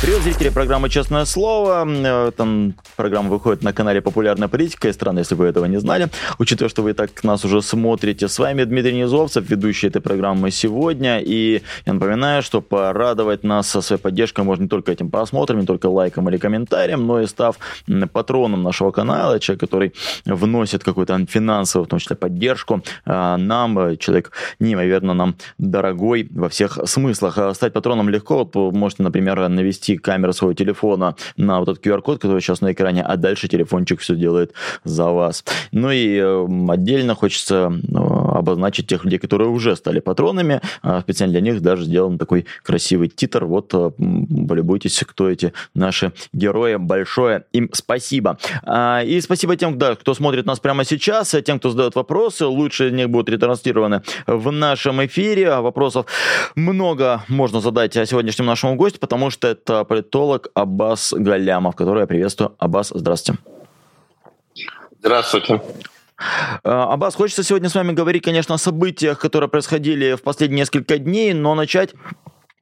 Привет, зрители программы «Честное слово». Э, там программа выходит на канале «Популярная политика». И странно, если вы этого не знали. Учитывая, что вы так нас уже смотрите. С вами Дмитрий Низовцев, ведущий этой программы сегодня. И я напоминаю, что порадовать нас со своей поддержкой можно не только этим просмотром, не только лайком или комментарием, но и став патроном нашего канала, человек, который вносит какую-то финансовую, в том числе, поддержку э, нам, э, человек неимоверно нам дорогой во всех смыслах. Стать патроном легко. Вот можете, например, навести навести камеру своего телефона на вот этот QR-код, который сейчас на экране, а дальше телефончик все делает за вас. Ну и эм, отдельно хочется ну, обозначить тех людей, которые уже стали патронами. А специально для них даже сделан такой красивый титр. Вот э, полюбуйтесь, кто эти наши герои. Большое им спасибо. А, и спасибо тем, кто смотрит нас прямо сейчас, тем, кто задает вопросы. Лучше из них будут ретранслированы в нашем эфире. Вопросов много можно задать сегодняшнему нашему гостю, потому что это политолог Аббас Галямов, который я приветствую. Аббас, здравствуйте. Здравствуйте. А, Аббас, хочется сегодня с вами говорить, конечно, о событиях, которые происходили в последние несколько дней, но начать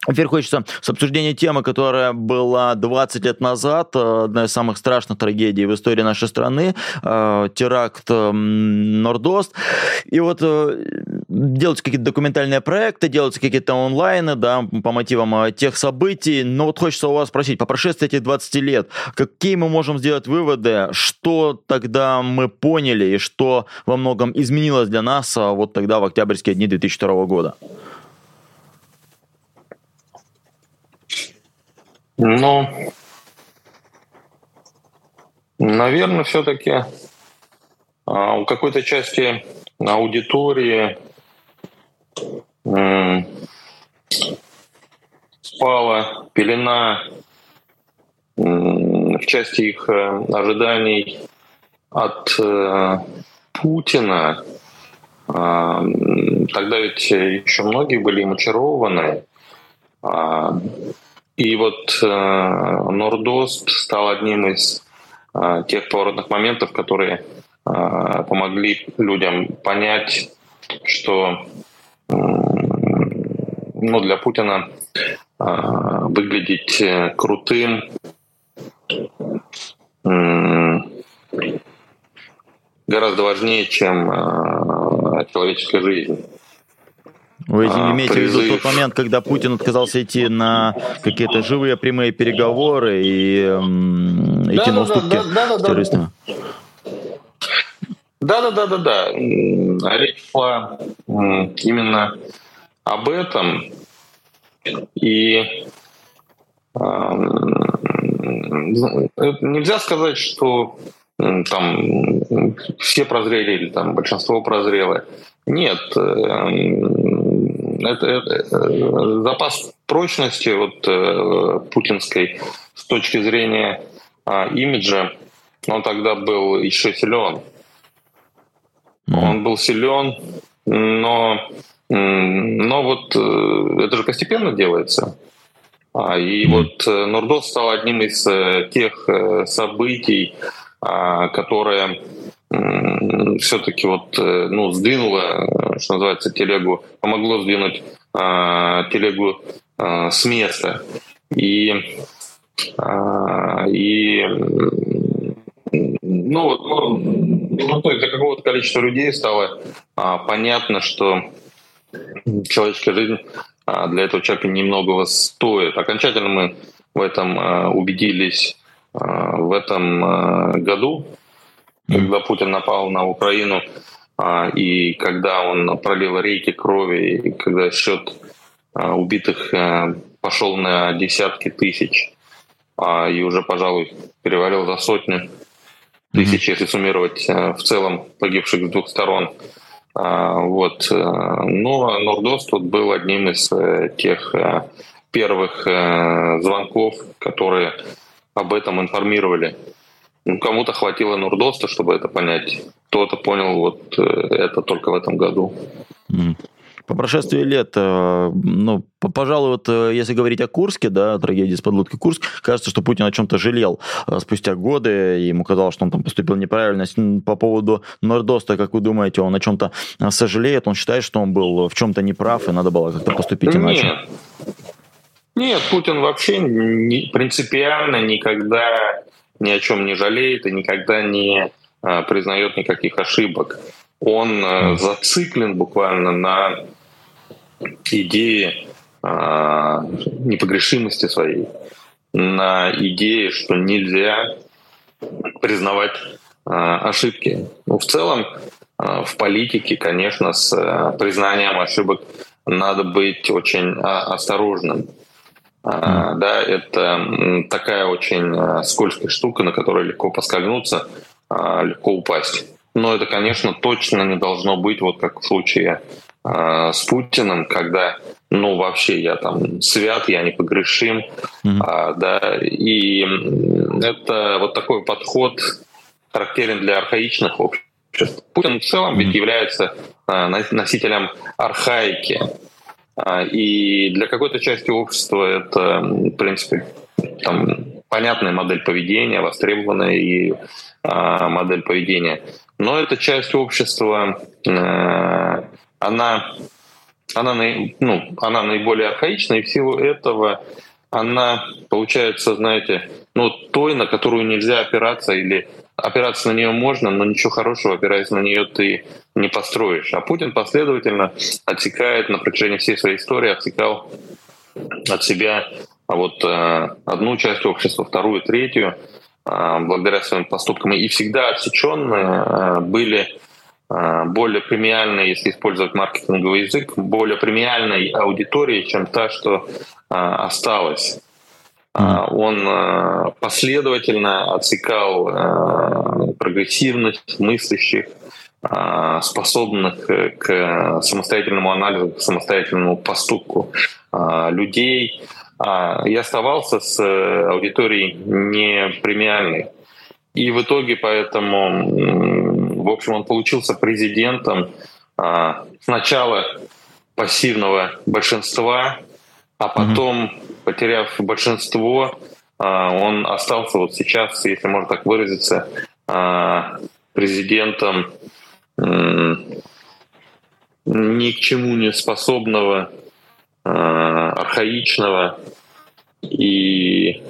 Теперь хочется с обсуждения темы, которая была 20 лет назад, э, одна из самых страшных трагедий в истории нашей страны, э, теракт Нордост. И вот э, делаются какие-то документальные проекты, делаются какие-то онлайны, да, по мотивам тех событий. Но вот хочется у вас спросить, по прошествии этих 20 лет, какие мы можем сделать выводы, что тогда мы поняли и что во многом изменилось для нас вот тогда в октябрьские дни 2002 года? Ну, наверное, все-таки а, у какой-то части аудитории спала пелена в части их э, ожиданий от э, Путина. А, тогда ведь еще многие были им очарованы. А, и вот э, Нордост стал одним из тех поворотных моментов, которые помогли людям понять, что ну, для Путина э, выглядеть э, крутым гораздо важнее, чем э, человеческая жизнь. Вы а, имеете призыв. в виду тот момент, когда Путин отказался идти на какие-то живые прямые переговоры и эм, идти да, на уступки да, да, да, с террористами? Да, да, да, да, да. Речь шла именно об этом. И эм, нельзя сказать, что там все прозрели или там большинство прозрело. Нет, эм, это, это, э, запас прочности вот э, путинской с точки зрения а, имиджа, он тогда был еще силен. Он был силен, но, но вот э, это же постепенно делается. А, и вот Нордос стал одним из тех событий, а, которое все-таки вот, э, ну, сдвинуло, что называется, телегу, помогло сдвинуть а, телегу с места. И, и ну, ну, то есть для какого-то количества людей стало а, понятно, что человеческая жизнь а, для этого человека немногого стоит. Окончательно мы в этом а, убедились а, в этом а, году, когда Путин напал на Украину, а, и когда он пролил реки крови, и когда счет убитых пошел на десятки тысяч, и уже, пожалуй, перевалил за сотню тысяч, если суммировать в целом погибших с двух сторон. Вот. Но Нордост вот был одним из э, тех э, первых э, звонков, которые об этом информировали. Ну, кому-то хватило Нурдоста, чтобы это понять. Кто-то понял вот э, это только в этом году. По прошествии лет, э, ну, пожалуй, вот э, если говорить о Курске, да, трагедии с подлодкой Курск, кажется, что Путин о чем-то жалел э, спустя годы, и ему казалось, что он там поступил неправильно. По поводу Нордоста, как вы думаете, он о чем-то сожалеет? Он считает, что он был в чем-то неправ, и надо было как-то поступить иначе? Нет. Нет, Путин вообще не, принципиально никогда ни о чем не жалеет и никогда не признает никаких ошибок. Он зациклен буквально на идее а, непогрешимости своей, на идее, что нельзя признавать а, ошибки. Ну, в целом, а, в политике, конечно, с а, признанием ошибок надо быть очень а, осторожным. А, да, это такая очень а, скользкая штука, на которой легко поскользнуться, а, легко упасть. Но это, конечно, точно не должно быть вот как в случае с Путиным, когда, ну, вообще я там свят, я непогрешим, mm-hmm. а, да, и это вот такой подход характерен для архаичных обществ. Путин в целом mm-hmm. ведь является носителем архаики, а, и для какой-то части общества это, в принципе, там, понятная модель поведения, востребованная и а, модель поведения. Но эта часть общества, э, она, она, ну, она наиболее архаична, и в силу этого она получается, знаете, ну, той, на которую нельзя опираться или опираться на нее можно, но ничего хорошего, опираясь на нее, ты не построишь. А Путин последовательно отсекает на протяжении всей своей истории, отсекал от себя а вот э, одну часть общества, вторую, третью, э, благодаря своим поступкам. И всегда отсеченные э, были более премиальной, если использовать маркетинговый язык, более премиальной аудиторией, чем та, что э, осталась. А, он а, последовательно отсекал а, прогрессивность мыслящих, способных к самостоятельному анализу, к самостоятельному поступку людей, и оставался с аудиторией не премиальной. И в итоге поэтому, в общем, он получился президентом сначала пассивного большинства, а потом mm-hmm потеряв большинство, а, он остался вот сейчас, если можно так выразиться, а, президентом ни к чему не способного, а, архаичного и,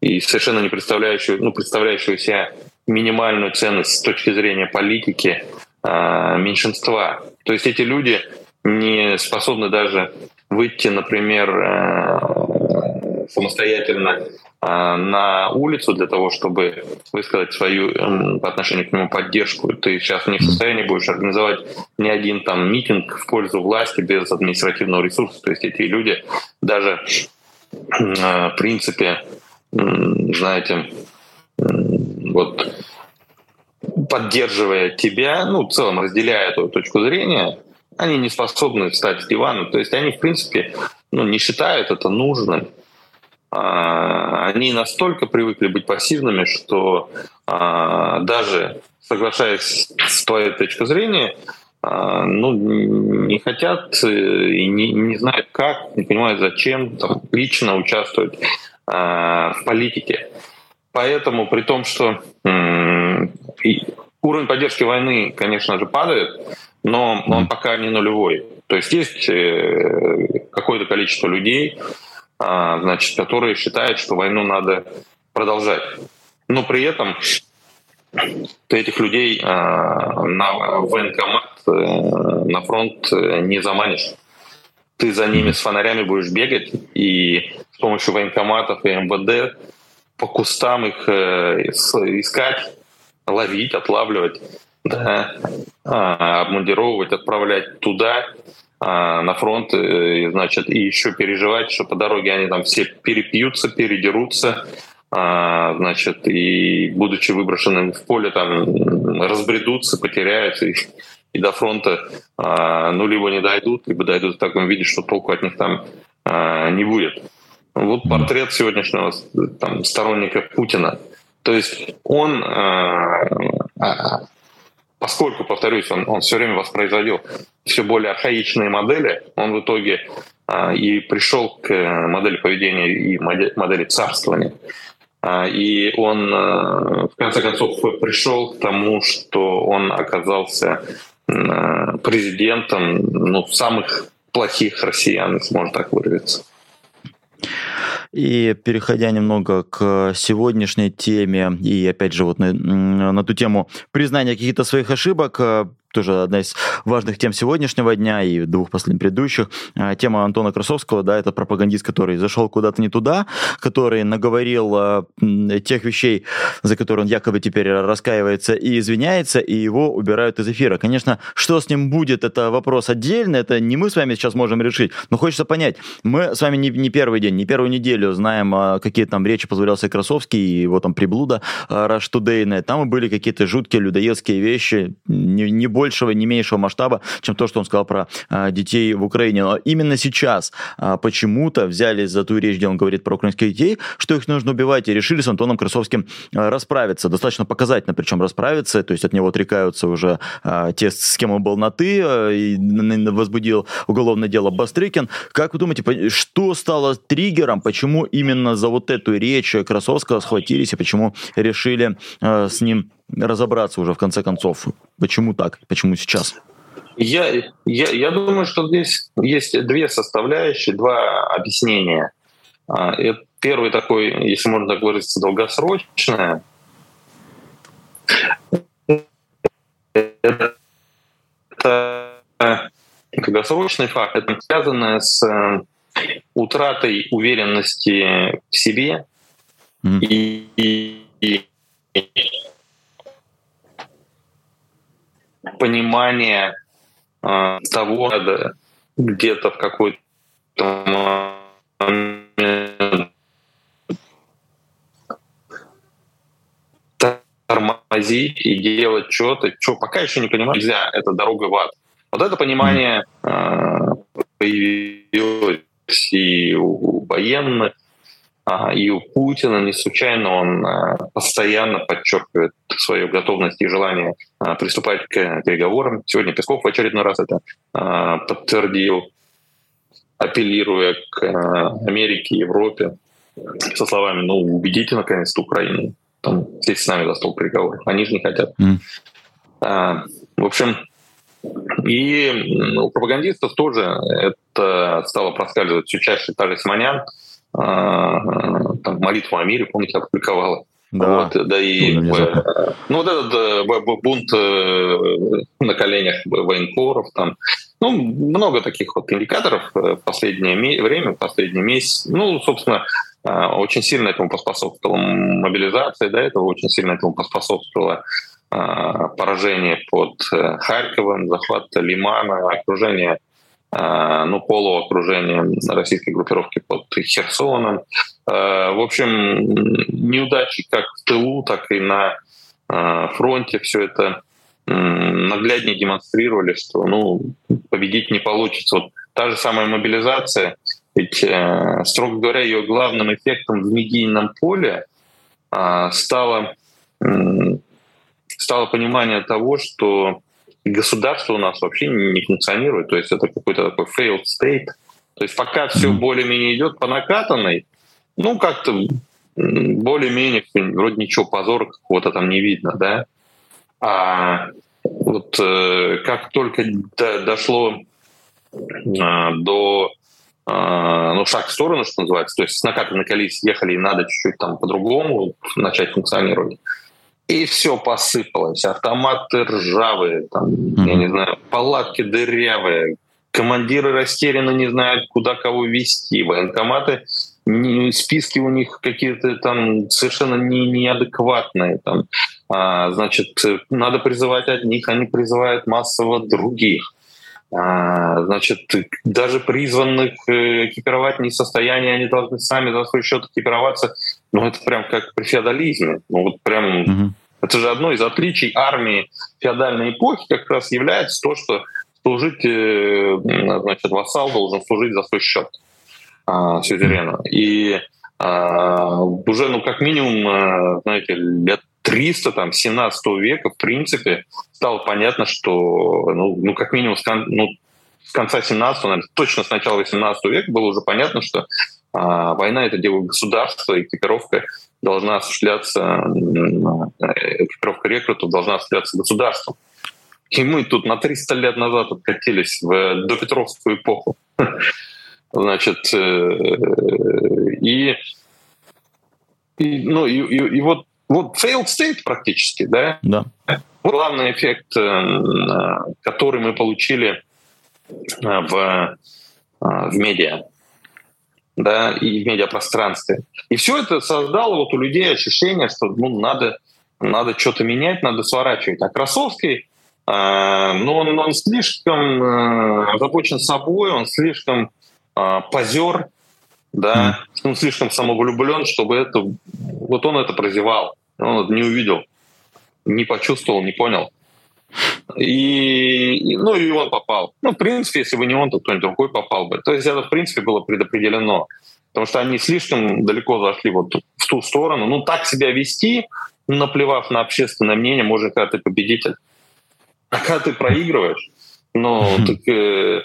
и совершенно не представляющего, ну, представляющего себя минимальную ценность с точки зрения политики меньшинства. То есть эти люди не способны даже выйти, например, э, самостоятельно э, на улицу для того, чтобы высказать свою по отношению к нему поддержку. Ты сейчас не в состоянии будешь организовать ни один там митинг в пользу власти без административного ресурса. То есть эти люди даже в принципе, знаете, вот поддерживая тебя, ну, в целом разделяя эту точку зрения, они не способны встать с дивана. То есть они, в принципе, ну, не считают это нужным. А, они настолько привыкли быть пассивными, что а, даже соглашаясь с твоей точки зрения, а, ну, не хотят и не, не знают как, не понимают зачем там, лично участвовать в политике. Поэтому при том, что уровень поддержки войны, конечно же, падает, но он пока не нулевой. То есть есть э, какое-то количество людей, а, значит, которые считают, что войну надо продолжать. Но при этом ты этих людей а, на военкомат, э, на фронт э, не заманишь. Ты за ними с фонарями будешь бегать и с помощью военкоматов и МВД по кустам их искать, ловить, отлавливать да, а, обмундировывать, отправлять туда, а, на фронт, э, значит, и еще переживать, что по дороге они там все перепьются, передерутся, а, значит, и будучи выброшенными в поле, там разбредутся, потеряются и, и до фронта, ну, либо не дойдут, либо дойдут в таком виде, что толку от них там не будет. Вот портрет сегодняшнего там, сторонника Путина. То есть он поскольку, повторюсь, он, он все время воспроизводил все более архаичные модели, он в итоге а, и пришел к модели поведения и модели царствования. И он, в конце концов, пришел к тому, что он оказался президентом ну, самых плохих россиян, если можно так выразиться. И переходя немного к сегодняшней теме, и опять же вот на, на ту тему признания каких-то своих ошибок, тоже одна из важных тем сегодняшнего дня и двух последних предыдущих. А, тема Антона Красовского, да, это пропагандист, который зашел куда-то не туда, который наговорил а, тех вещей, за которые он якобы теперь раскаивается и извиняется, и его убирают из эфира. Конечно, что с ним будет, это вопрос отдельный, это не мы с вами сейчас можем решить, но хочется понять, мы с вами не, не первый день, не первую неделю знаем, а, какие там речи позволял себе Красовский и его там приблуда Раштудейная, там были какие-то жуткие людоедские вещи, не, не большего, не меньшего масштаба, чем то, что он сказал про а, детей в Украине. Но именно сейчас а, почему-то взялись за ту речь, где он говорит про украинских детей, что их нужно убивать, и решили с Антоном Красовским а, расправиться. Достаточно показательно, причем расправиться, то есть от него отрекаются уже те, с кем он был на «ты», и возбудил уголовное дело Бастрыкин. Как вы думаете, что стало триггером, почему именно за вот эту речь Красовского схватились и почему решили с ним разобраться уже в конце концов, почему так, почему сейчас? Я, я, я думаю, что здесь есть две составляющие, два объяснения. А, первый такой, если можно так выразиться, долгосрочное. Это долгосрочный факт, это связанное с э, утратой уверенности в себе mm-hmm. и, и, и понимание э, того, где-то в какой-то момент тормозить и делать что-то, что пока еще не понимаю, нельзя, это дорога в ад. Вот это понимание э, появилось и у военных, и у Путина не случайно он а, постоянно подчеркивает свою готовность и желание а, приступать к переговорам. Сегодня Песков в очередной раз это подтвердил, апеллируя к Америке, Европе со словами «ну, убедите наконец-то Украину, там, сесть с нами за стол переговоров». Они же не хотят. Mm. А, в общем, и у пропагандистов тоже это стало проскальзывать все чаще. Та же Симонян, а, там, молитву о мире, помните, опубликовала. Да, вот, да и ну вот этот э, бунт э, на коленях военкоров, там, ну, много таких вот индикаторов в последнее время, в последний месяц. Ну, собственно, очень сильно этому поспособствовала мобилизация, до этого очень сильно этому поспособствовало поражение под э, Харьковом, захват Лимана, окружение Э, ну, полуокружение российской группировки под Херсоном. Э, в общем, неудачи как в тылу, так и на э, фронте все это нагляднее демонстрировали, что ну, победить не получится. Вот та же самая мобилизация, ведь, строго говоря, ее главным эффектом в медийном поле стало, стало понимание того, что государство у нас вообще не функционирует, то есть это какой-то такой failed state. То есть пока все более-менее идет по накатанной, ну как-то более-менее вроде ничего позора какого-то там не видно, да. А вот э, как только до, дошло э, до э, ну, шаг в сторону, что называется, то есть с накатанной количеством ехали, и надо чуть-чуть там по-другому начать функционировать и все посыпалось. Автоматы ржавые, там, mm-hmm. я не знаю, палатки дырявые, командиры растеряны, не знают, куда кого вести, военкоматы списки у них какие-то там совершенно не, неадекватные. Там, а, значит, надо призывать одних, они призывают массово других. А, значит, даже призванных э, экипировать не в состоянии, они должны сами за свой счет экипироваться. Ну, это прям как при феодализме. Ну, вот прям угу. это же одно из отличий армии феодальной эпохи как раз является то, что служить, э, значит, вассал должен служить за свой счет а, сюзерена. И а, уже, ну, как минимум, знаете, лет 300, там, 17 века, в принципе, стало понятно, что, ну, ну как минимум, с, кон, ну, с конца 17 наверное, точно с начала 18 века было уже понятно, что а, война — это дело государства, экипировка должна осуществляться, экипировка рекрутов должна осуществляться государством. И мы тут на 300 лет назад откатились в допетровскую эпоху. Значит, э, и, и, ну, и, и, и вот, вот failed state практически, да? Да. Вот главный эффект, э, который мы получили э, в, в медиа да, и в медиапространстве. И все это создало вот у людей ощущение, что ну, надо, надо что-то менять, надо сворачивать. А Красовский, э, ну, он, он слишком э, озабочен собой, он слишком э, позер, да, он слишком самовлюблен, чтобы это... Вот он это прозевал, он это не увидел, не почувствовал, не понял. И, ну, и он попал. Ну, в принципе, если бы не он, то кто-нибудь другой попал бы. То есть это, в принципе, было предопределено. Потому что они слишком далеко зашли вот в ту сторону. Ну, так себя вести, наплевав на общественное мнение, может, когда ты победитель. А когда ты проигрываешь, ну, так э,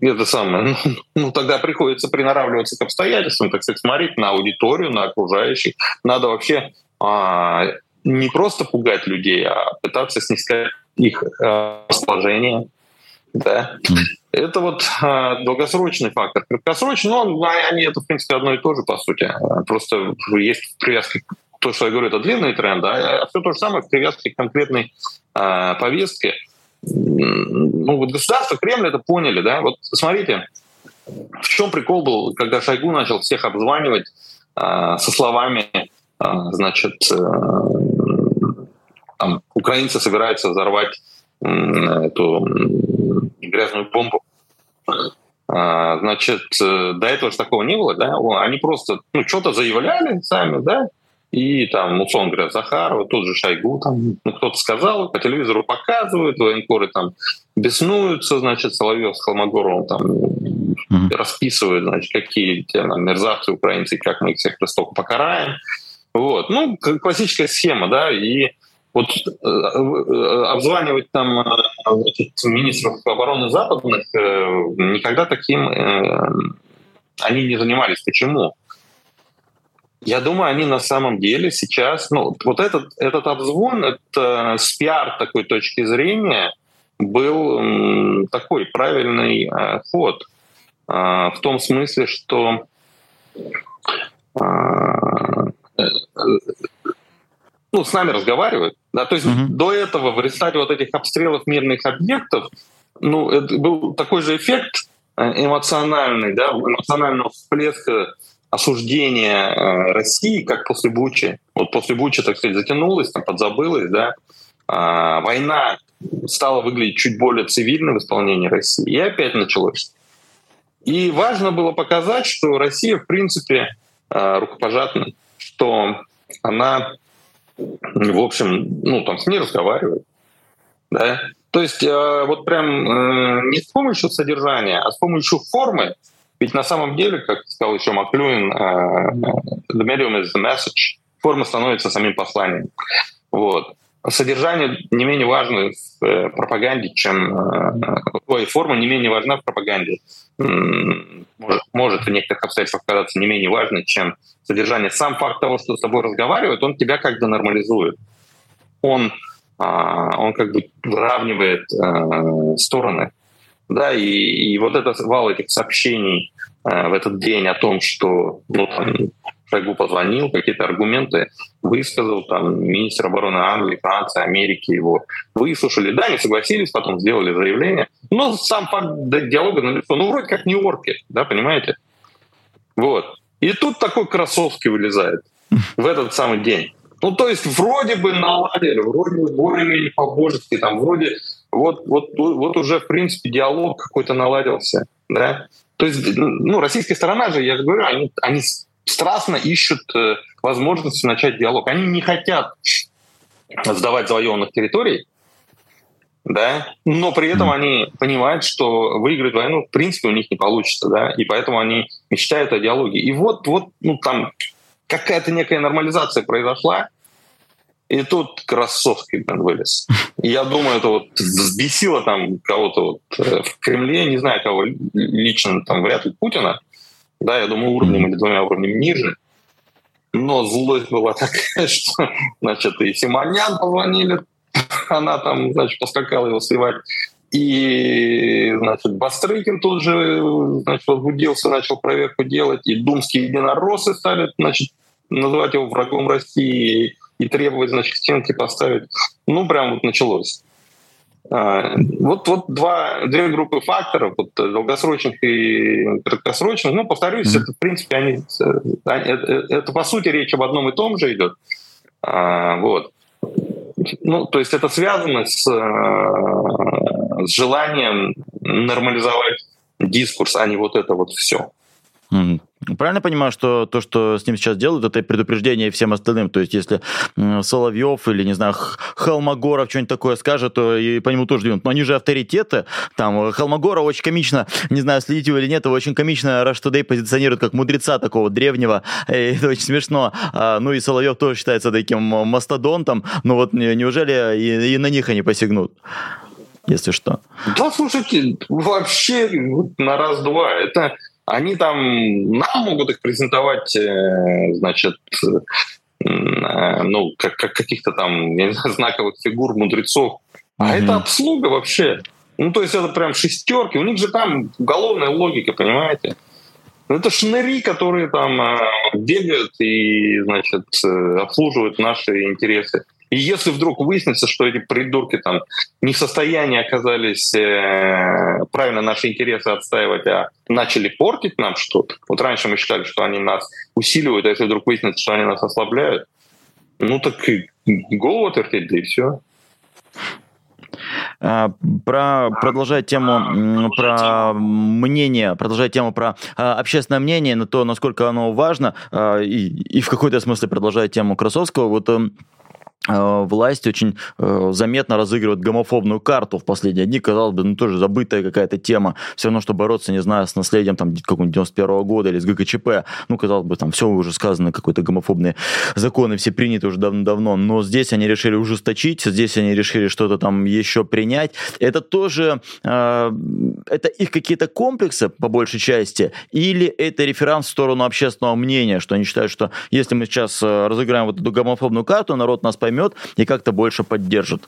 это самое, ну, ну, тогда приходится приноравливаться к обстоятельствам, так сказать, смотреть на аудиторию, на окружающих. Надо вообще не просто пугать людей, а пытаться снискать их э, расположение. Да. Mm. Это вот э, долгосрочный фактор. Краткосрочный, ну, они это, в принципе, одно и то же, по сути. Просто есть привязка то, что я говорю, это длинный тренд, а, а все то же самое в привязке к конкретной э, повестке. Ну, вот государство, Кремль это поняли, да. Вот смотрите, в чем прикол был, когда Шойгу начал всех обзванивать э, со словами, значит, э, там, украинцы собираются взорвать эту грязную бомбу. А, значит, э, до этого же такого не было, да? Они просто ну, что-то заявляли сами, да? И там, условно говоря, Захарова, тот же Шойгу, там, ну, кто-то сказал, по телевизору показывают, военкоры там беснуются, значит, Соловьев с Холмогоровым там mm-hmm. расписывают, значит, какие те там, мерзавцы украинцы, как мы их всех жестоко покараем. Вот. Ну, классическая схема, да, и вот э, э, обзванивать там э, значит, министров обороны западных никогда таким они не занимались. Почему? Я думаю, они на самом деле сейчас, ну, вот этот, этот обзвон, это с пиар такой точки зрения был такой правильный ход. В том смысле, что ну, с нами разговаривают. Да? То есть угу. до этого в результате вот этих обстрелов мирных объектов ну, это был такой же эффект э, эмоциональный, да, эмоционального всплеска осуждения э, России, как после Бучи. Вот после Бучи, так сказать, затянулась, там, подзабылась, да, а, война стала выглядеть чуть более цивильно в исполнении России, и опять началось. И важно было показать, что Россия, в принципе, э, рукопожатна, что она в общем, ну, там с ней разговаривают. Да? То есть э, вот прям э, не с помощью содержания, а с помощью формы. Ведь на самом деле, как сказал еще Маклюин, э, the medium is the message. Форма становится самим посланием. Вот. Содержание не менее важно в э, пропаганде, чем... Э, ой, форма не менее важна в пропаганде. Может, может в некоторых обстоятельствах казаться не менее важной, чем содержание. Сам факт того, что с тобой разговаривают, он тебя как бы нормализует. Он, а, он как бы выравнивает э, стороны. Да, и, и вот этот вал этих сообщений в этот день о том, что ну, там, Шойгу позвонил, какие-то аргументы высказал, там, министр обороны Англии, Франции, Америки его выслушали, да, не согласились, потом сделали заявление. Но сам факт диалога ну, вроде как Нью-Йорке, да, понимаете? Вот. И тут такой Красовский вылезает в этот самый день. Ну, то есть вроде бы наладили, вроде бы более-менее по-божески, там, вроде вот, вот, вот уже, в принципе, диалог какой-то наладился, да. То есть, ну, российская сторона же, я же говорю, они, они страстно ищут э, возможности начать диалог. Они не хотят сдавать завоеванных территорий, да, но при этом они понимают, что выиграть войну в принципе у них не получится, да, и поэтому они мечтают о диалоге. И вот, вот, ну там какая-то некая нормализация произошла, И тут кроссовки, вылез. Я думаю, это вот взбесило там кого-то вот э, в Кремле, не знаю кого лично, там вряд ли Путина. Да, я думаю, уровнем или двумя уровнями ниже. Но злость была такая, что, значит, и Симонян позвонили, она там, значит, поскакала его сливать. И, значит, Бастрыкин тут же, значит, возбудился, начал проверку делать. И думские единороссы стали, значит, называть его врагом России и требовать, значит, стенки поставить. Ну, прям вот началось. А, вот, вот два, две группы факторов, вот долгосрочных и краткосрочных. Ну, повторюсь, mm-hmm. это, в принципе, они, они это, это, по сути, речь об одном и том же идет. А, вот. Ну, то есть это связано с, э, с желанием нормализовать дискурс, а не вот это вот все. Правильно понимаю, что то, что с ним сейчас делают, это предупреждение всем остальным? То есть, если Соловьев или, не знаю, Холмогоров что-нибудь такое скажет, то и по нему тоже двинут. Но они же авторитеты. Там Холмогоров очень комично, не знаю, следите вы или нет, его очень комично Rush Today позиционирует как мудреца такого древнего. И это очень смешно. А, ну и Соловьев тоже считается таким мастодонтом. Ну вот неужели и, и на них они посягнут? если что. Да, слушайте, вообще на раз-два. Это они там нам могут их презентовать, э, значит, э, ну, как, как каких-то там, я не знаю, знаковых фигур, мудрецов. А mm-hmm. это обслуга вообще. Ну, то есть это прям шестерки. У них же там уголовная логика, понимаете? Ну, это шныри, которые там э, бегают и, значит, обслуживают наши интересы. И если вдруг выяснится, что эти придурки там не в состоянии оказались э, правильно наши интересы отстаивать, а начали портить нам что-то. Вот раньше мы считали, что они нас усиливают, а если вдруг выяснится, что они нас ослабляют, ну так и голову отвертеть, да и все. А, про, продолжая тему про мнение, продолжая тему про а, общественное мнение, на то, насколько оно важно, а, и, и в какой-то смысле продолжая тему Красовского, вот эм, власть очень э, заметно разыгрывает гомофобную карту в последние дни. Казалось бы, ну тоже забытая какая-то тема. Все равно, что бороться, не знаю, с наследием там какого-нибудь 91 года или с ГКЧП. Ну, казалось бы, там все уже сказано, какой-то гомофобные законы все приняты уже давно-давно. Но здесь они решили ужесточить, здесь они решили что-то там еще принять. Это тоже, э, это их какие-то комплексы, по большей части, или это реферанс в сторону общественного мнения, что они считают, что если мы сейчас э, разыграем вот эту гомофобную карту, народ нас поймет, поймет и как-то больше поддержит.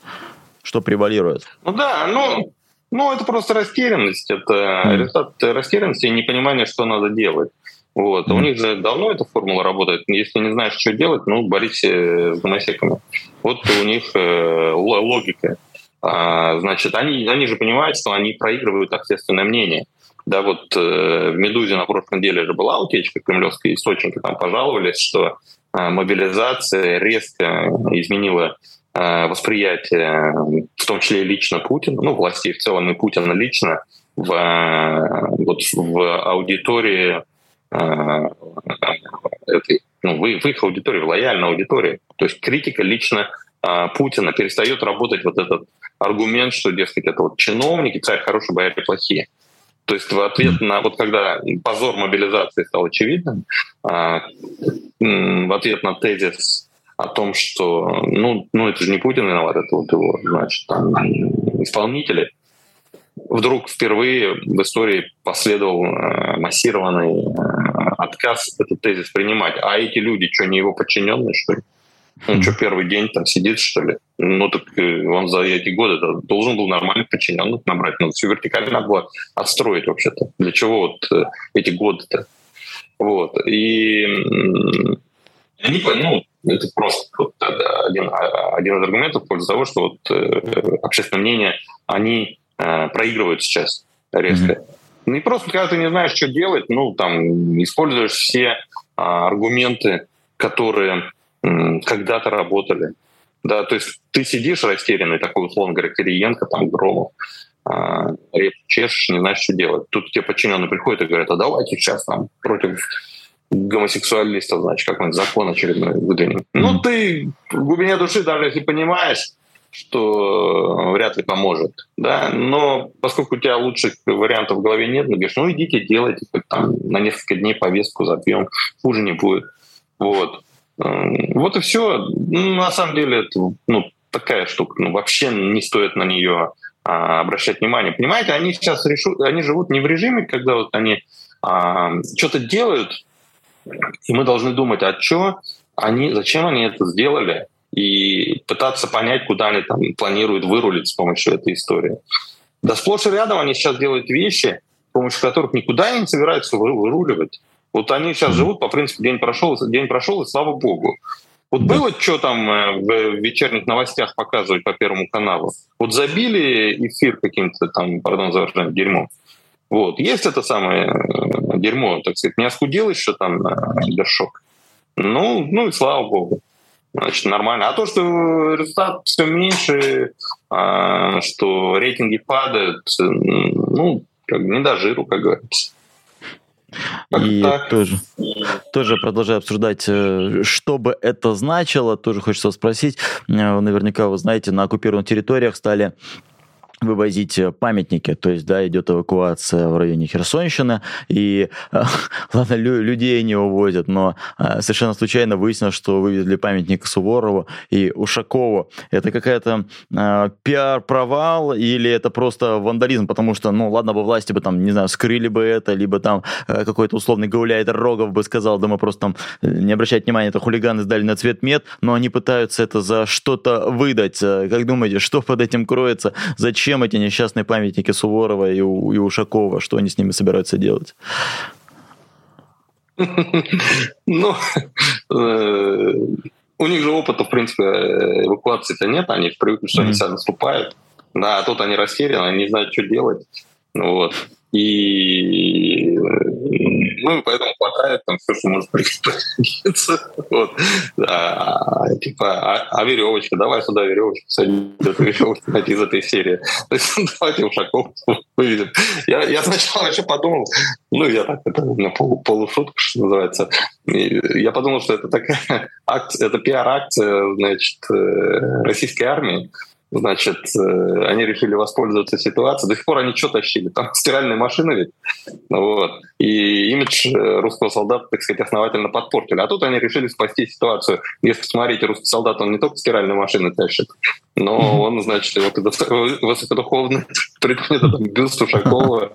Что превалирует? Ну да, ну, ну это просто растерянность. Это mm. результат растерянности и непонимание, что надо делать. Вот. Mm. У них же давно эта формула работает. Если не знаешь, что делать, ну, борись с гомосеками. Вот у них э, логика. А, значит, они, они же понимают, что они проигрывают общественное мнение. Да, вот э, в «Медузе» на прошлой неделе же была утечка, кремлевские источники там пожаловались, что э, мобилизация резко изменила э, восприятие, в том числе лично Путина, ну, властей в целом и Путина лично, в, э, вот, в аудитории э, этой, ну, в, в их аудитории, в лояльной аудитории. То есть критика лично э, Путина перестает работать вот этот аргумент, что, дескать, это вот чиновники, царь хороший, бояре плохие. То есть в ответ на, вот когда позор мобилизации стал очевидным, а, в ответ на тезис о том, что ну, ну это же не Путин виноват, это вот его, значит, там исполнители, вдруг впервые в истории последовал э, массированный э, отказ этот тезис принимать. А эти люди что, не его подчиненные, что ли? Он что, первый день там сидит, что ли? Ну, так э, он за эти годы должен был нормально подчиненных набрать. Ну, всю вертикаль надо было отстроить вообще-то. Для чего вот э, эти годы-то? Вот. И они, ну, это просто вот один, а, один из аргументов в пользу того, что вот э, общественное мнение, они э, проигрывают сейчас резко. Mm-hmm. Ну и просто, когда ты не знаешь, что делать, ну, там, используешь все э, аргументы, которые когда-то работали. Да, то есть ты сидишь растерянный, такой, условно говоря, Кириенко, там, Громов, а, чешешь, не знаешь, что делать. Тут тебе подчиненные приходят и говорят, а давайте сейчас там против гомосексуалистов, значит, какой-нибудь закон очередной выдвинем. Mm-hmm. Ну, ты в глубине души, даже если понимаешь, что вряд ли поможет, да, но поскольку у тебя лучших вариантов в голове нет, ну, говоришь, ну, идите, делайте, там, на несколько дней повестку забьем, хуже не будет. Вот. Вот и все. Ну, на самом деле, это ну, такая штука. Ну, вообще не стоит на нее а, обращать внимание. Понимаете, они сейчас решу, они живут не в режиме, когда вот они а, что-то делают, и мы должны думать, а что они, зачем они это сделали, и пытаться понять, куда они там планируют вырулить с помощью этой истории. Да сплошь и рядом они сейчас делают вещи, с помощью которых никуда не собираются выруливать. Вот они сейчас живут по принципу день прошел, день прошел, и слава богу. Вот было что там э, в вечерних новостях показывать по Первому каналу? Вот забили эфир каким-то там, пардон за выражение, дерьмом. Вот. Есть это самое э, дерьмо, так сказать, не оскудел еще там вершок. Ну, ну и слава богу. Значит, нормально. А то, что результат все меньше, а, что рейтинги падают, ну, как не до жиру, как говорится. И так. тоже, тоже продолжая обсуждать, э, что бы это значило, тоже хочется спросить. Э, наверняка вы знаете, на оккупированных территориях стали вывозить э, памятники, то есть, да, идет эвакуация в районе Херсонщины, и, э, ладно, лю- людей не увозят, но э, совершенно случайно выяснилось, что вывезли памятник Суворову и Ушакову. Это какая-то э, пиар-провал или это просто вандализм, потому что, ну, ладно бы власти бы там, не знаю, скрыли бы это, либо там э, какой-то условный гауляйтер Рогов бы сказал, да мы просто там не обращать внимания, это хулиганы сдали на цвет мед, но они пытаются это за что-то выдать. Как думаете, что под этим кроется? Зачем зачем эти несчастные памятники Суворова и, и Ушакова, что они с ними собираются делать? Ну, э, у них же опыта, в принципе, эвакуации-то нет, они привыкли, что они себя наступают. Да, а тут они растеряны, они не знают, что делать. Вот. И ну, поэтому хватает там все, что может пригодиться. Вот. А, типа, а, а веревочка, давай сюда веревочку, садить эту веревочку из этой серии. То есть, давайте Ушаков выведем. Я, я сначала вообще подумал, ну, я так, это на полу, полушутка, что называется. И я подумал, что это такая акция, это пиар-акция, значит, э, российской армии, значит, э, они решили воспользоваться ситуацией. До сих пор они что тащили? Там стиральные машины ведь. Вот. И имидж э, русского солдата, так сказать, основательно подпортили. А тут они решили спасти ситуацию. Если смотрите, русский солдат, он не только стиральные машины тащит, но он, значит, вот высокодуховный предмет, бюст Ушакова,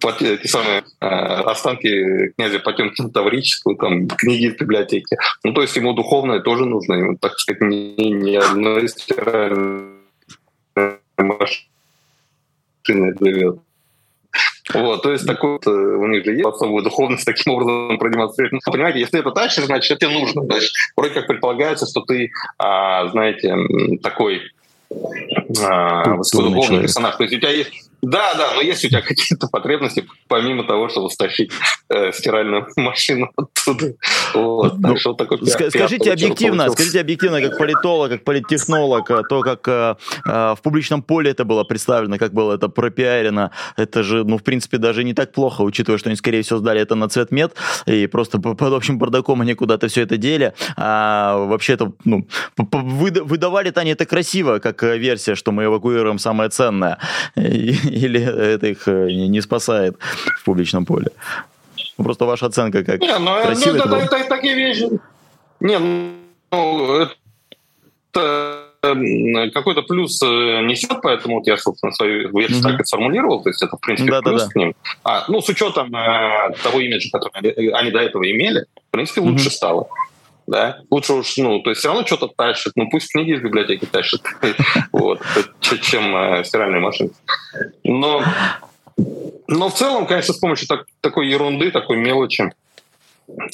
эти самые э, останки князя Потемкина Таврического, там, книги из библиотеки. Ну, то есть ему духовное тоже нужно, ему, так сказать, не, не одной стиральной машины живет. Вот, то есть такой вот, э, у них же есть особую духовность таким образом продемонстрировать. Ну, понимаете, если это тащишь, значит, это тебе нужно. Значит, вроде как предполагается, что ты, а, знаете, такой а, высокодуховный персонаж. То есть у тебя есть да, да, но есть у тебя какие-то потребности, помимо того, чтобы стащить э, стиральную машину оттуда. Вот, ну, так, что такое пиар, скажите объективно, получился. скажите объективно, как политолог, как политтехнолог, э, то, как э, э, в публичном поле это было представлено, как было это пропиарено, это же, ну, в принципе, даже не так плохо, учитывая, что они, скорее всего, сдали это на цвет мед, и просто под общим бардаком они куда-то все это дели. А вообще это, ну, выдавали-то они это красиво, как э, версия, что мы эвакуируем самое ценное. или это их э, не спасает в публичном поле? Просто ваша оценка как не, ну, красиво ну, это, это, это, такие вещи. Не, ну, это какой-то плюс э, несет, поэтому вот я, собственно, свою версию mm-hmm. так и сформулировал, то есть это, в принципе, да, плюс да, да. к ним. А, ну, с учетом э, того имиджа, который они, они до этого имели, в принципе, лучше mm-hmm. стало да, лучше уж, ну, то есть все равно что-то тащит, ну, пусть книги из библиотеки тащит, вот, чем э, стиральные машины. Но, но в целом, конечно, с помощью так, такой ерунды, такой мелочи,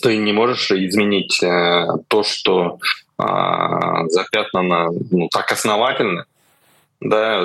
ты не можешь изменить э, то, что э, запятнано ну, так основательно, да,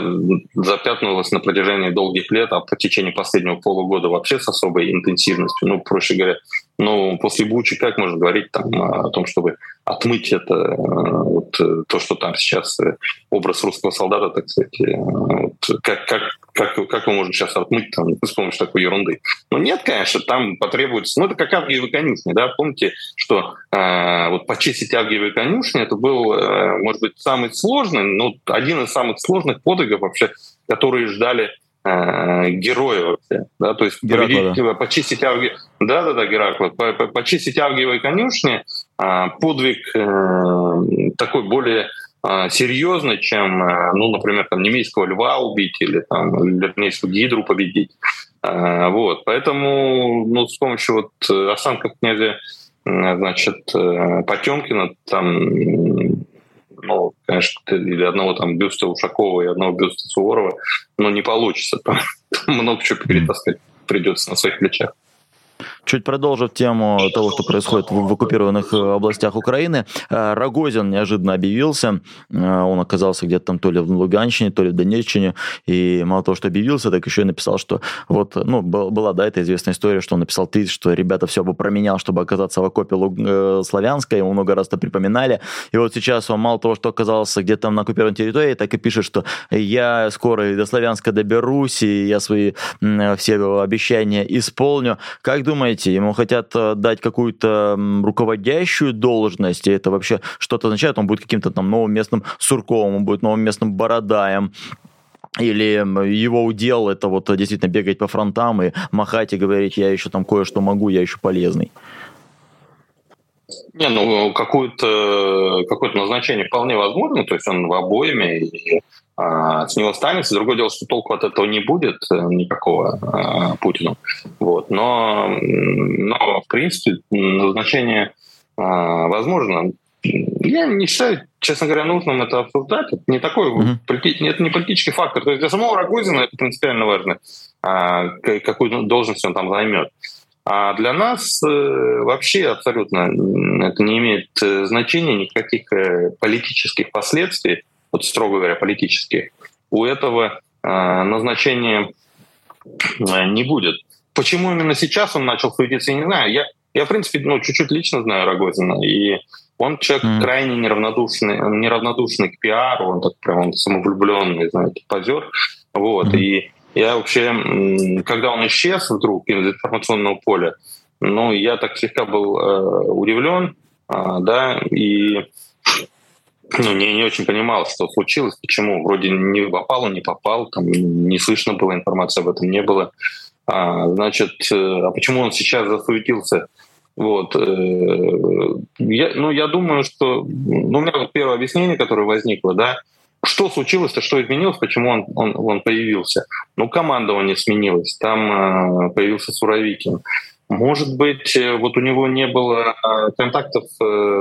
запятнулось на протяжении долгих лет, а по течение последнего полугода вообще с особой интенсивностью. Ну, проще говоря, ну, после Бучи как можно говорить там о том, чтобы отмыть это, э, вот, э, то, что там сейчас э, образ русского солдата, так сказать, вот, как, как, как, как его можно сейчас отмыть там, с помощью такой ерунды? Ну, нет, конечно, там потребуется, ну, это как Авгиевы конюшни, да, помните, что э, вот почистить Авгиевы конюшни, это был, э, может быть, самый сложный, ну, один из самых сложных подвигов вообще, которые ждали э, герой вообще, да, то есть Геракла, победить, да. почистить Авги... Да, да, да, Геракла, почистить Авгиевой конюшни, а, подвиг э, такой более а, серьезный, чем, э, ну, например, там, немецкого льва убить или там вернейскую гидру победить. Вот, поэтому, ну, с помощью вот осанков князя, значит, Потемкина, там ну, конечно, или одного там бюста Ушакова и одного бюста Суворова, но не получится. Много чего перетаскать придется на своих плечах. Чуть продолжив тему того, что происходит в, в оккупированных э, областях Украины, э, Рогозин неожиданно объявился. Э, он оказался где-то там то ли в Луганщине, то ли в Донеччине. И мало того, что объявился, так еще и написал, что вот, ну, была, да, эта известная история, что он написал твит, что ребята все бы променял, чтобы оказаться в окопе Луг... Славянска. Ему много раз это припоминали. И вот сейчас он мало того, что оказался где-то там на оккупированной территории, так и пишет, что я скоро и до Славянска доберусь, и я свои все обещания исполню. Как думаете, знаете, ему хотят э, дать какую-то руководящую должность, и это вообще что-то означает, он будет каким-то там новым местным Сурковым, он будет новым местным Бородаем, или его удел это вот действительно бегать по фронтам и махать и говорить, я еще там кое-что могу, я еще полезный. Не, ну какое-то какое назначение вполне возможно, то есть он в обоими, и а, с него останется. Другое дело, что толку от этого не будет э, никакого а, Путину. Вот. Но, но, в принципе, назначение а, возможно. Я не считаю, честно говоря, нужным это обсуждать. Это не такой, mm-hmm. это не политический фактор. То есть для самого Рогозина это принципиально важно, какую должность он там займет. А для нас э, вообще абсолютно это не имеет э, значения никаких политических последствий вот строго говоря, политических, у этого э, назначения э, не будет. Почему именно сейчас он начал суетиться, я не знаю. Я, я в принципе, ну, чуть-чуть лично знаю Рогозина, и он человек mm. крайне неравнодушный, неравнодушный к пиару, он так прям он самовлюбленный, знаете, позер. Вот, mm. и я вообще, когда он исчез вдруг из информационного поля, ну, я так слегка был э, удивлен, э, да, и ну, не, не очень понимал, что случилось, почему. Вроде не попал, не попал, там не слышно было информации об этом, не было. А, значит, э, а почему он сейчас засуетился? Вот. Э, я, ну, я думаю, что... Ну, у меня вот первое объяснение, которое возникло, да, что случилось-то, что изменилось, почему он, он, он появился? Ну, командование сменилось, там э, появился Суровикин. Может быть, вот у него не было контактов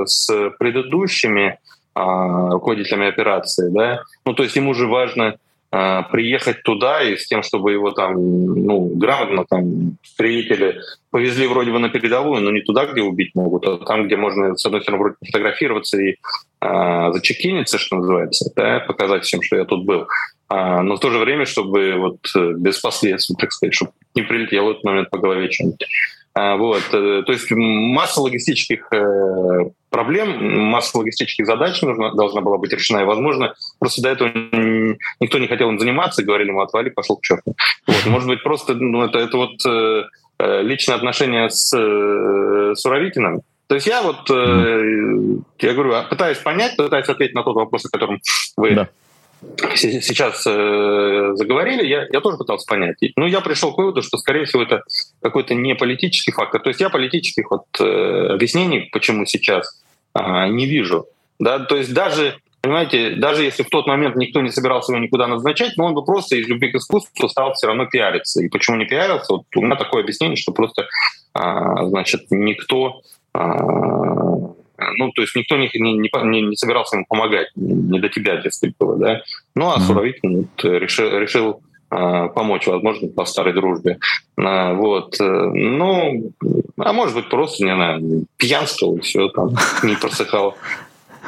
с предыдущими а, руководителями операции, да, ну то есть ему же важно а, приехать туда и с тем, чтобы его там, ну, грамотно там строители повезли вроде бы на передовую, но не туда, где убить могут, а там, где можно, с одной стороны, вроде фотографироваться и а, зачекиниться, что называется, да, показать всем, что я тут был. А, но в то же время, чтобы вот э, без последствий, так сказать, чтобы не прилетело в этот момент по голове что-нибудь. А, вот. Э, то есть масса логистических э, проблем, масса логистических задач нужна, должна была быть решена. И, возможно, просто до этого никто не хотел им заниматься, говорили ему, отвали, пошел к черту. Вот. Может быть, просто ну, это, это вот э, личное отношение с Суровикиным. То есть я вот, я говорю, пытаюсь понять, пытаюсь ответить на тот вопрос, о котором вы да сейчас э, заговорили, я, я тоже пытался понять. Ну, я пришел к выводу, что, скорее всего, это какой-то не политический фактор. То есть я политических вот, э, объяснений, почему сейчас, э, не вижу. Да? То есть даже, понимаете, даже если в тот момент никто не собирался его никуда назначать, но он бы просто из любви к искусству стал все равно пиариться. И почему не пиарился? Вот у меня такое объяснение, что просто, э, значит, никто э, ну, то есть никто не, не, не, не собирался ему помогать, не до тебя, дескать, было, да. Ну, а Суровикин вот, решил, решил э, помочь, возможно, по старой дружбе. А, вот. Э, ну, а может быть, просто, не знаю, пьянствовал и все, там, не просыхал.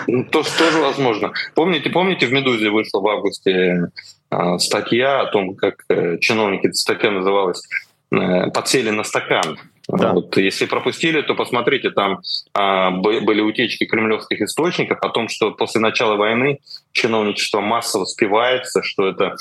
Ну, то, тоже возможно. Помните, помните, в «Медузе» вышла в августе э, статья о том, как э, чиновники, статья называлась э, «Подсели на стакан». Да. Вот, если пропустили, то посмотрите, там а, были утечки кремлевских источников о том, что после начала войны чиновничество массово спивается, что это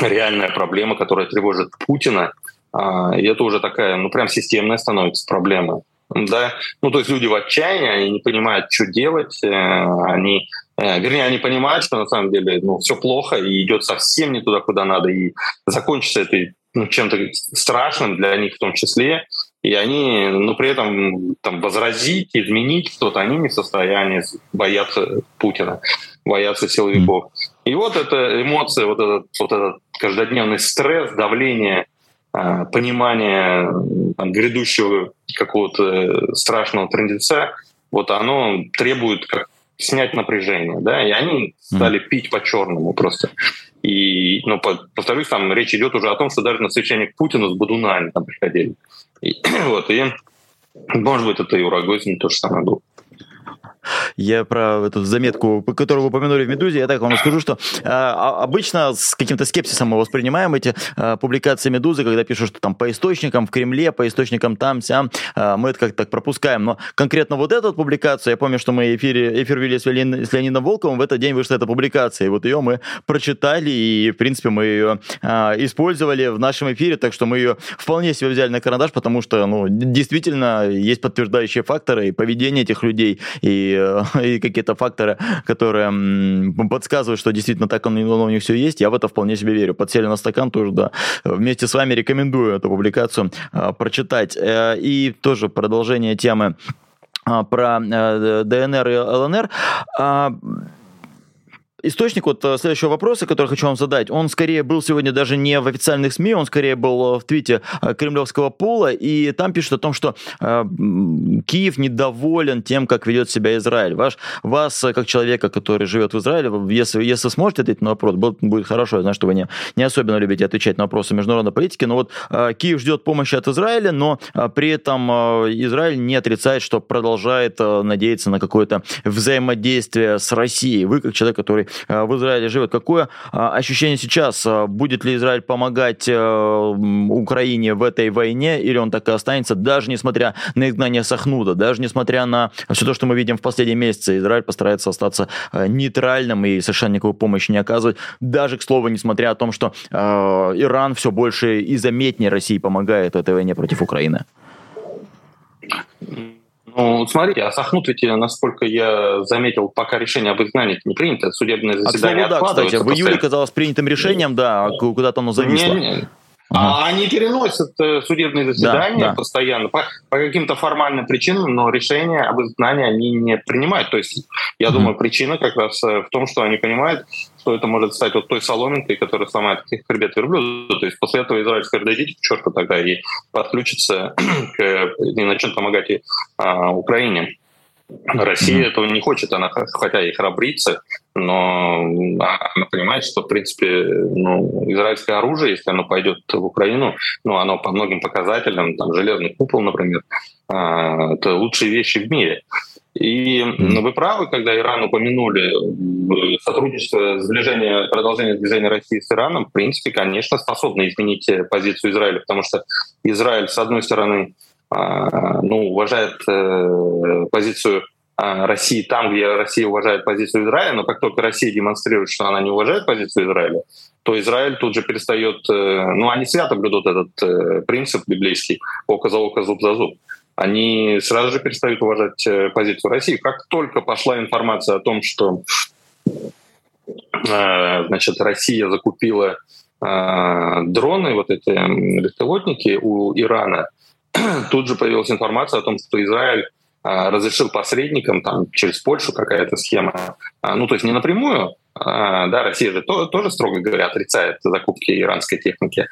реальная проблема, которая тревожит Путина. А, и это уже такая, ну прям системная становится проблема. да, ну то есть люди в отчаянии, они не понимают, что делать, э, они, э, вернее, они понимают, что на самом деле, ну все плохо и идет совсем не туда, куда надо, и закончится это ну, чем-то страшным для них в том числе, и они, ну, при этом там возразить, изменить что-то, они не в состоянии, бояться Путина, бояться силовиков. И вот эта эмоция, вот этот, вот этот каждодневный стресс, давление, а, понимание там, грядущего какого-то страшного трендеца, вот оно требует как снять напряжение, да, и они стали пить по-черному просто. И, ну, повторюсь, там речь идет уже о том, что даже на совещание к Путину с Бадунами там приходили. И, вот, и, может быть, это и у Рогозина то же самое было. Я про эту заметку, которую вы упомянули в «Медузе», я так вам скажу, что а, обычно с каким-то скепсисом мы воспринимаем эти а, публикации «Медузы», когда пишут, что там по источникам в Кремле, по источникам там, сям, а, мы это как-то так пропускаем. Но конкретно вот эту публикацию, я помню, что мы эфире, эфир вели с, Леонид, с Леонидом Волковым, в этот день вышла эта публикация, и вот ее мы прочитали, и, в принципе, мы ее а, использовали в нашем эфире, так что мы ее вполне себе взяли на карандаш, потому что, ну, действительно, есть подтверждающие факторы и поведение этих людей, и и, какие-то факторы, которые подсказывают, что действительно так оно, у них все есть, я в это вполне себе верю. Подсели на стакан тоже, да. Вместе с вами рекомендую эту публикацию а, прочитать. Э, и тоже продолжение темы а, про э, ДНР и ЛНР. А, источник вот э, следующего вопроса, который хочу вам задать, он скорее был сегодня даже не в официальных СМИ, он скорее был э, в твите э, кремлевского пола, и там пишут о том, что э, Киев недоволен тем, как ведет себя Израиль. Ваш, вас, как человека, который живет в Израиле, если, если сможете ответить на вопрос, будет хорошо. Я знаю, что вы не, не особенно любите отвечать на вопросы международной политики, но вот э, Киев ждет помощи от Израиля, но э, при этом э, Израиль не отрицает, что продолжает э, надеяться на какое-то взаимодействие с Россией. Вы, как человек, который в Израиле живет. Какое э, ощущение сейчас? Э, будет ли Израиль помогать Украине в этой войне, или он так и останется, даже несмотря на изгнание Сахнуда, даже несмотря на все то, что мы видим в последние месяцы, Израиль постарается остаться нейтральным и совершенно никакой помощи не оказывать, даже, к слову, несмотря о том, что Иран все больше и заметнее России помогает этой войне против Украины. Ну, смотрите, а Сахнут ведь, насколько я заметил, пока решение об изгнании не принято, судебное заседание От слова, да, кстати, в июле казалось принятым решением, да, а куда-то оно зависло. Не, не. А они переносят э, судебные заседания да, да. постоянно по, по каким-то формальным причинам, но решения об изгнании они не принимают. То есть, я mm думаю, причина как раз э, в том, что они понимают, что это может стать вот той соломинкой, которая сломает хребет верблюда. То есть после этого Израиль скажет, дойдите к черту тогда и подключится к, и начнет помогать и, а, Украине. Россия mm-hmm. этого не хочет, она хотя и храбрится, но она понимает, что, в принципе, ну, израильское оружие, если оно пойдет в Украину, ну, оно по многим показателям, там, железный купол, например, а, это лучшие вещи в мире. И ну, вы правы, когда Иран упомянули сотрудничество, сближение, продолжение сближения России с Ираном, в принципе, конечно, способно изменить позицию Израиля, потому что Израиль, с одной стороны, а, ну, уважает э, позицию а, России там, где Россия уважает позицию Израиля, но как только Россия демонстрирует, что она не уважает позицию Израиля, то Израиль тут же перестает, э, ну, они свято блюдут этот э, принцип библейский «око за око, зуб за зуб». Они сразу же перестают уважать позицию России. Как только пошла информация о том, что значит, Россия закупила дроны, вот эти беспилотники у Ирана – тут же появилась информация о том, что Израиль а, разрешил посредникам там через Польшу какая-то схема, а, ну то есть не напрямую, а, да, Россия же то, тоже строго говоря отрицает закупки иранской техники,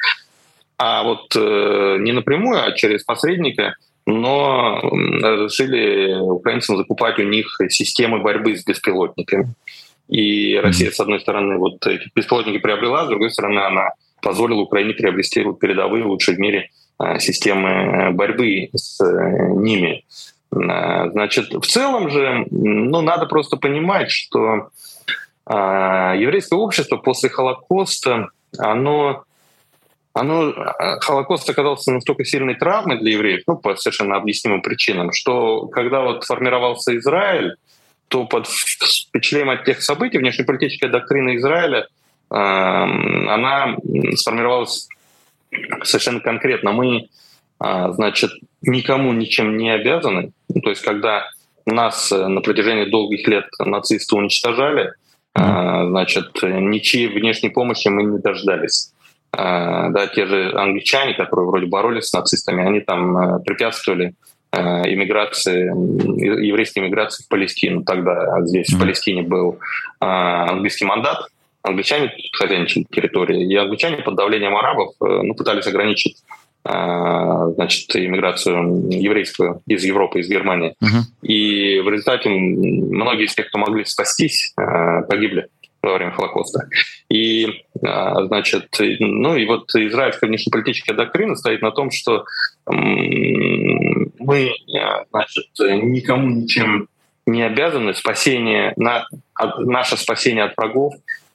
а вот э, не напрямую, а через посредника, но разрешили украинцам закупать у них системы борьбы с беспилотниками. И Россия, с одной стороны, вот эти беспилотники приобрела, с другой стороны, она позволила Украине приобрести вот передовые, лучшие в мире системы борьбы с э, ними. Э, значит, в целом же, ну, надо просто понимать, что еврейское общество после Холокоста, оно оно, Холокост оказался настолько сильной травмой для евреев, ну, по совершенно объяснимым причинам, что когда вот формировался Израиль, то под впечатлением от тех событий внешнеполитическая доктрина Израиля, она сформировалась совершенно конкретно. Мы, а, значит, никому ничем не обязаны. То есть, когда нас на протяжении долгих лет нацисты уничтожали, mm-hmm. значит, ничьей внешней помощи мы не дождались. Да, те же англичане, которые вроде боролись с нацистами, они там препятствовали иммиграции, еврейской иммиграции в Палестину. Тогда здесь, в Палестине, был английский мандат, англичане хозяйничали территории, и англичане под давлением арабов э, ну, пытались ограничить э, значит, иммиграцию еврейскую из Европы, из Германии. Uh-huh. И в результате многие из тех, кто могли спастись, э, погибли во время Холокоста. И, значит, ну и вот израильская внешнеполитическая доктрина стоит на том, что мы, значит, никому ничем не обязаны. Спасение, на, наше спасение от врагов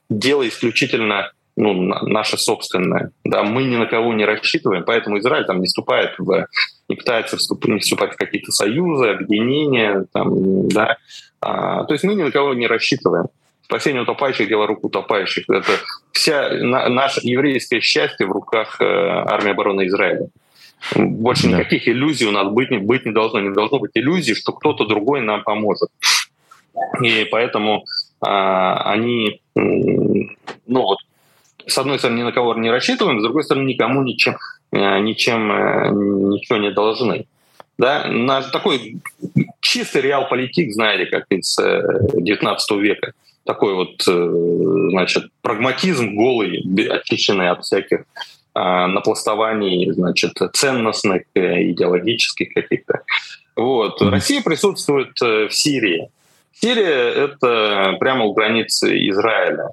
дело исключительно ну, наше собственное. Да, мы ни на кого не рассчитываем, поэтому Израиль там не вступает в, не пытается вступать, вступать в какие-то союзы, объединения, там, да. А, то есть мы ни на кого не рассчитываем. Спасение утопающих — дело рук утопающих. Это вся на, наше еврейское счастье в руках э, армии обороны Израиля. Больше да. никаких иллюзий у нас быть не, быть не должно. Не должно быть иллюзий, что кто-то другой нам поможет. И поэтому а, они, ну вот, с одной стороны, ни на кого не рассчитываем, с другой стороны, никому ничем, э, ничем э, ничего не должны. Да, наш такой чистый реал-политик, знаете, как из 19 э, века. Такой вот, значит, прагматизм голый, очищенный от всяких напластований, значит, ценностных, идеологических каких-то. Вот. Россия присутствует в Сирии. Сирия — это прямо у границы Израиля.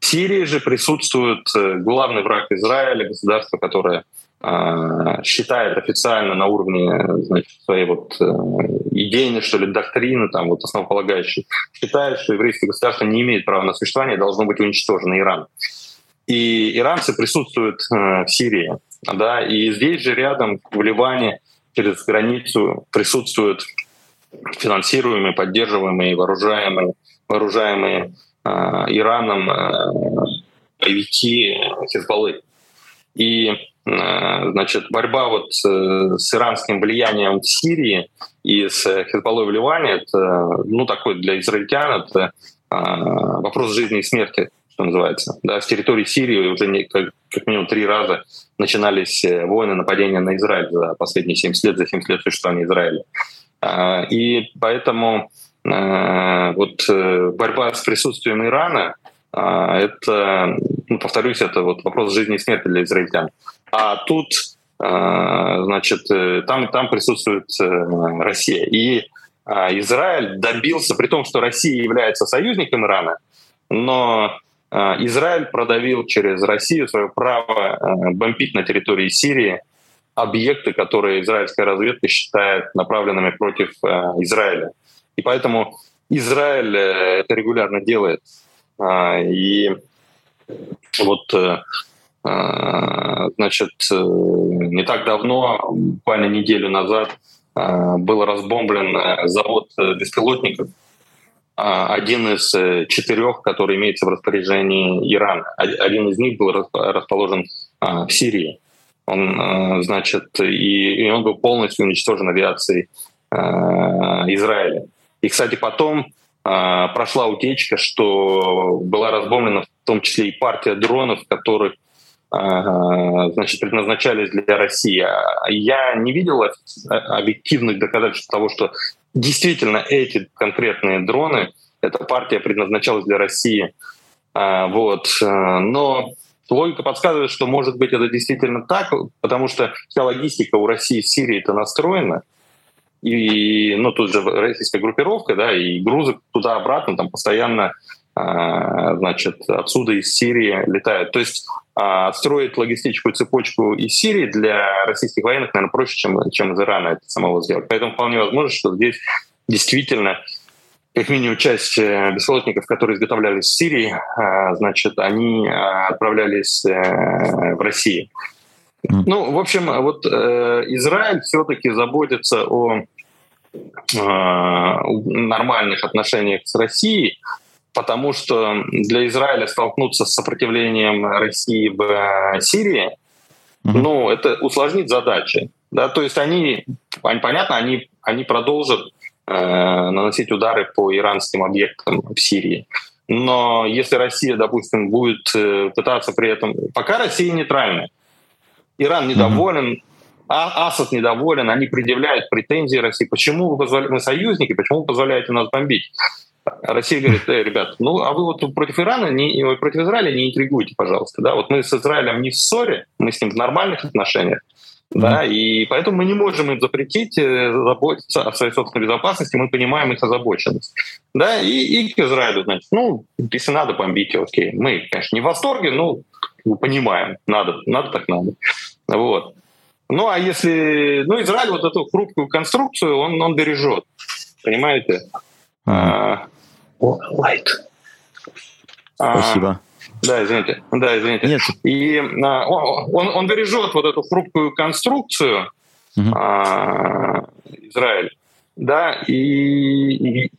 В Сирии же присутствует э, главный враг Израиля, государство, которое э, считает официально на уровне значит, своей вот э, идейной, что ли, доктрины, там, вот основополагающей, считает, что еврейское государство не имеет права на существование, должно быть уничтожено Иран. И иранцы присутствуют в Сирии, да, и здесь же рядом, в Ливане, через границу присутствуют финансируемые, поддерживаемые, вооружаемые, вооружаемые э, Ираном э, боевики Хизбаллы. И э, значит, борьба вот с, с иранским влиянием в Сирии и с Хизбаллой в Ливане, это, ну, такой для израильтян, это э, вопрос жизни и смерти, что называется. Да, с территории Сирии уже не, как, как минимум три раза начинались э, войны, нападения на Израиль за последние 70 лет, за 70 лет существования Израиля. А, и поэтому э, вот э, борьба с присутствием Ирана а, это, ну, повторюсь, это вот вопрос жизни и смерти для израильтян. А тут, а, значит, э, там, там присутствует Россия. И Израиль добился, при том, что Россия является союзником Ирана, но Израиль продавил через Россию свое право бомбить на территории Сирии объекты, которые израильская разведка считает направленными против э, Израиля. И поэтому Израиль э, это регулярно делает. А, и вот э, значит, не так давно, буквально неделю назад, был разбомблен завод беспилотников, один из четырех, который имеется в распоряжении Ирана. Один из них был расположен в Сирии. Он, э, значит, и, и он был полностью уничтожен авиацией э, Израиля. И, кстати, потом э, прошла утечка, что была разбомблена в том числе и партия дронов, которых значит, предназначались для России. А я не видел объективных доказательств того, что действительно эти конкретные дроны, эта партия предназначалась для России. Вот. Но Логика подсказывает, что, может быть, это действительно так, потому что вся логистика у России в Сирии это настроена. И, ну, тут же российская группировка, да, и грузы туда-обратно там постоянно, а, значит, отсюда из Сирии летают. То есть а, строить логистическую цепочку из Сирии для российских военных, наверное, проще, чем, чем из Ирана это самого сделать. Поэтому вполне возможно, что здесь действительно как минимум часть э, беспилотников, которые изготовлялись в Сирии, э, значит, они э, отправлялись в Россию. Ну, в общем, вот Израиль все-таки заботится о нормальных отношениях с Россией, потому что для Израиля столкнуться с сопротивлением России в Сирии, ну, это усложнит задачи. Да, то есть они, понятно, они, они продолжат э, наносить удары по иранским объектам в Сирии. Но если Россия, допустим, будет э, пытаться при этом... Пока Россия нейтральная. Иран недоволен, а Асад недоволен, они предъявляют претензии России. Почему вы позволяете, мы союзники, почему вы позволяете нас бомбить? Россия говорит, э, ребят, ну а вы вот против Ирана, не, против Израиля не интригуйте, пожалуйста. Да? Вот мы с Израилем не в ссоре, мы с ним в нормальных отношениях. Да, и поэтому мы не можем им запретить э, заботиться о своей собственной безопасности, мы понимаем их озабоченность. Да, и, и к Израилю, значит, ну, если надо, бомбите, окей. Мы, конечно, не в восторге, но понимаем, надо, надо так надо. Вот. Ну, а если... Ну, Израиль вот эту хрупкую конструкцию, он, он бережет. Понимаете? А, Light. Спасибо. А, да, извините. Да, извините. Нет. И а, он, он бережет вот эту хрупкую конструкцию угу. а, Израиль. Да, и, и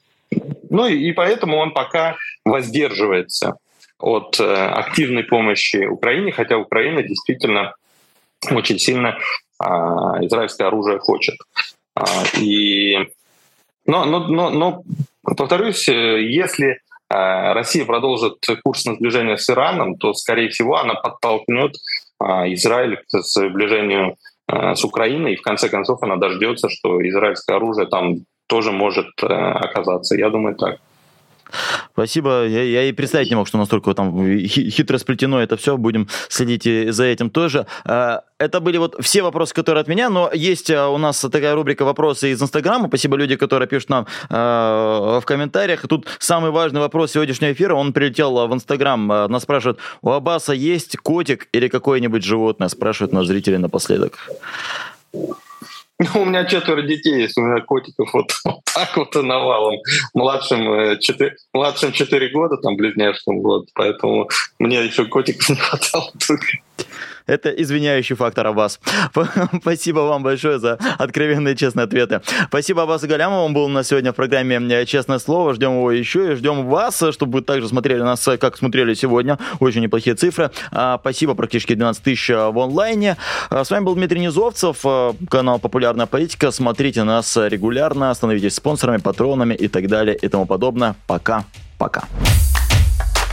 ну и поэтому он пока воздерживается от э, активной помощи Украине, хотя Украина действительно очень сильно а, израильское оружие хочет. А, и, но, но, но, но повторюсь, э, если Россия продолжит курс на сближение с Ираном, то, скорее всего, она подтолкнет а, Израиль к сближению а, с Украиной, и в конце концов она дождется, что израильское оружие там тоже может э, оказаться. Я думаю, так. Спасибо. Я, я и представить не мог, что настолько там хитро сплетено это все. Будем следить и за этим тоже. А, это были вот все вопросы, которые от меня, но есть а, у нас такая рубрика «Вопросы из Инстаграма». Спасибо люди, которые пишут нам э, в комментариях. Тут самый важный вопрос сегодняшнего эфира. Он прилетел в Инстаграм. Нас спрашивают, у Аббаса есть котик или какое-нибудь животное? Спрашивают нас зрители напоследок. У меня четверо детей есть, у меня котиков вот, вот так вот и навалом. Младшим 4, э, младшим 4 года, там близняшкам год, поэтому мне еще котиков не хватало только. Это извиняющий фактор Аббас. Спасибо вам большое за откровенные честные ответы. Спасибо Аббасу Галямову, он был у нас сегодня в программе «Честное слово». Ждем его еще и ждем вас, чтобы вы также смотрели нас, как смотрели сегодня. Очень неплохие цифры. А, спасибо, практически 12 тысяч э, в онлайне. А, с вами был Дмитрий Низовцев, канал «Популярная политика». Смотрите нас регулярно, становитесь спонсорами, патронами и так далее и тому подобное. Пока. Пока.